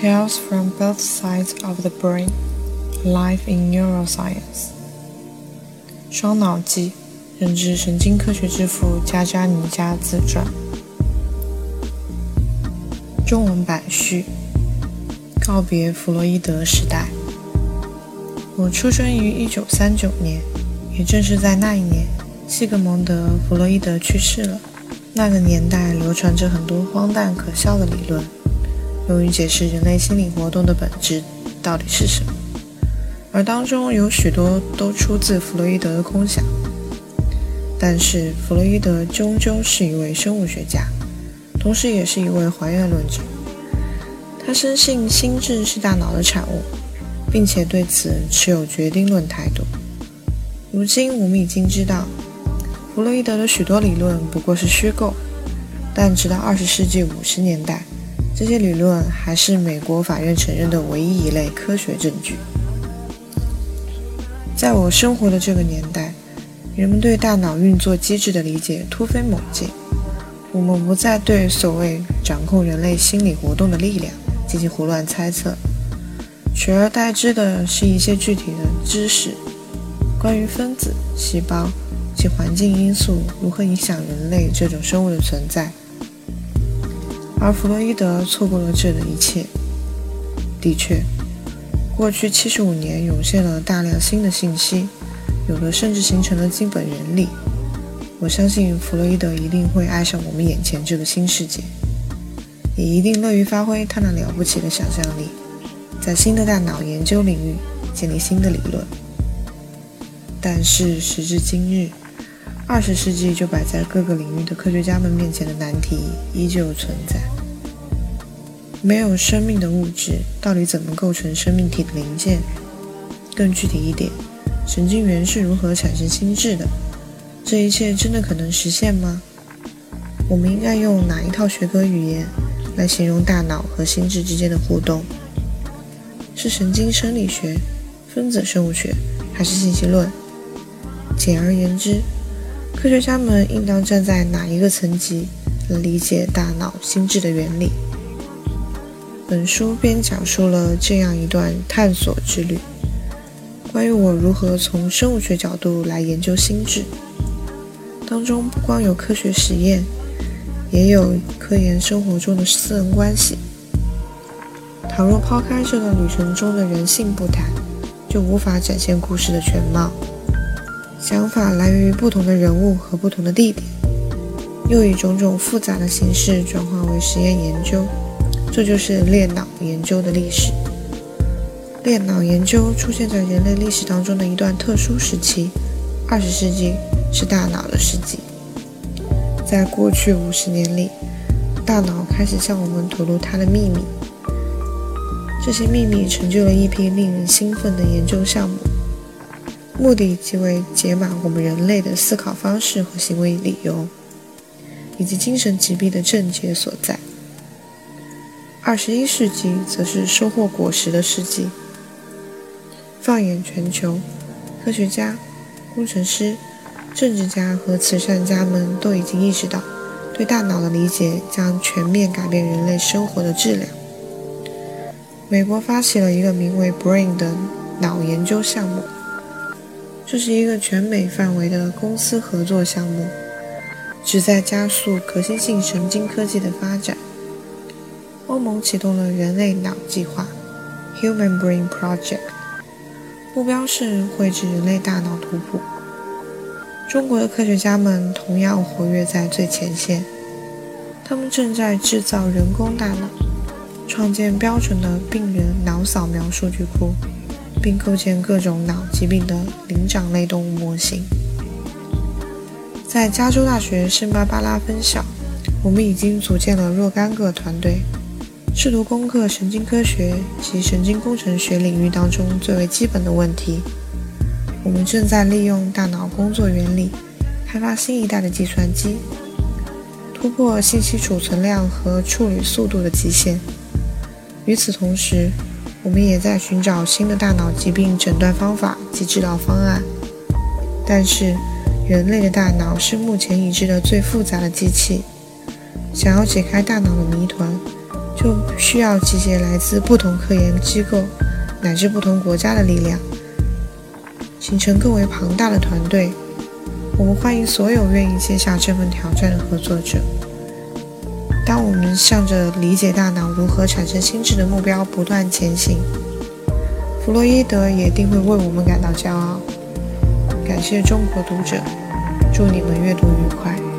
Tales from both sides of the brain. Life in neuroscience. 双脑记，认知神经科学之父加扎尼加自传。中文版序。告别弗洛伊德时代。我出生于一九三九年，也正是在那一年，西格蒙德·弗洛伊德去世了。那个年代流传着很多荒诞可笑的理论。用于解释人类心理活动的本质到底是什么，而当中有许多都出自弗洛伊德的空想。但是弗洛伊德终究是一位生物学家，同时也是一位还原论者。他深信心智是大脑的产物，并且对此持有决定论态度。如今我们已经知道，弗洛伊德的许多理论不过是虚构，但直到二十世纪五十年代。这些理论还是美国法院承认的唯一一类科学证据。在我生活的这个年代，人们对大脑运作机制的理解突飞猛进。我们不再对所谓掌控人类心理活动的力量进行胡乱猜测，取而代之的是一些具体的知识，关于分子、细胞及环境因素如何影响人类这种生物的存在。而弗洛伊德错过了这的一切。的确，过去七十五年涌现了大量新的信息，有的甚至形成了基本原理。我相信弗洛伊德一定会爱上我们眼前这个新世界，也一定乐于发挥他那了不起的想象力，在新的大脑研究领域建立新的理论。但是时至今日，二十世纪就摆在各个领域的科学家们面前的难题依旧存在：没有生命的物质到底怎么构成生命体的零件？更具体一点，神经元是如何产生心智的？这一切真的可能实现吗？我们应该用哪一套学科语言来形容大脑和心智之间的互动？是神经生理学、分子生物学，还是信息论？简而言之。科学家们应当站在哪一个层级来理解大脑心智的原理？本书便讲述了这样一段探索之旅，关于我如何从生物学角度来研究心智。当中不光有科学实验，也有科研生活中的私人关系。倘若抛开这段旅程中的人性不谈，就无法展现故事的全貌。想法来源于不同的人物和不同的地点，又以种种复杂的形式转化为实验研究，这就是裂脑研究的历史。裂脑研究出现在人类历史当中的一段特殊时期，二十世纪是大脑的世纪。在过去五十年里，大脑开始向我们吐露它的秘密，这些秘密成就了一批令人兴奋的研究项目。目的即为解码我们人类的思考方式和行为理由，以及精神疾病的症结所在。二十一世纪则是收获果实的世纪。放眼全球，科学家、工程师、政治家和慈善家们都已经意识到，对大脑的理解将全面改变人类生活的质量。美国发起了一个名为 “Brain” 的脑研究项目。这是一个全美范围的公司合作项目，旨在加速革新性神经科技的发展。欧盟启动了人类脑计划 （Human Brain Project），目标是绘制人类大脑图谱。中国的科学家们同样活跃在最前线，他们正在制造人工大脑，创建标准的病人脑扫描数据库。并构建各种脑疾病的灵长类动物模型。在加州大学圣巴巴拉分校，我们已经组建了若干个团队，试图攻克神经科学及神经工程学领域当中最为基本的问题。我们正在利用大脑工作原理，开发新一代的计算机，突破信息储存量和处理速度的极限。与此同时，我们也在寻找新的大脑疾病诊断方法及治疗方案，但是人类的大脑是目前已知的最复杂的机器。想要解开大脑的谜团，就需要集结来自不同科研机构乃至不同国家的力量，形成更为庞大的团队。我们欢迎所有愿意接下这份挑战的合作者。向着理解大脑如何产生心智的目标不断前行，弗洛伊德也定会为我们感到骄傲。感谢中国读者，祝你们阅读愉快。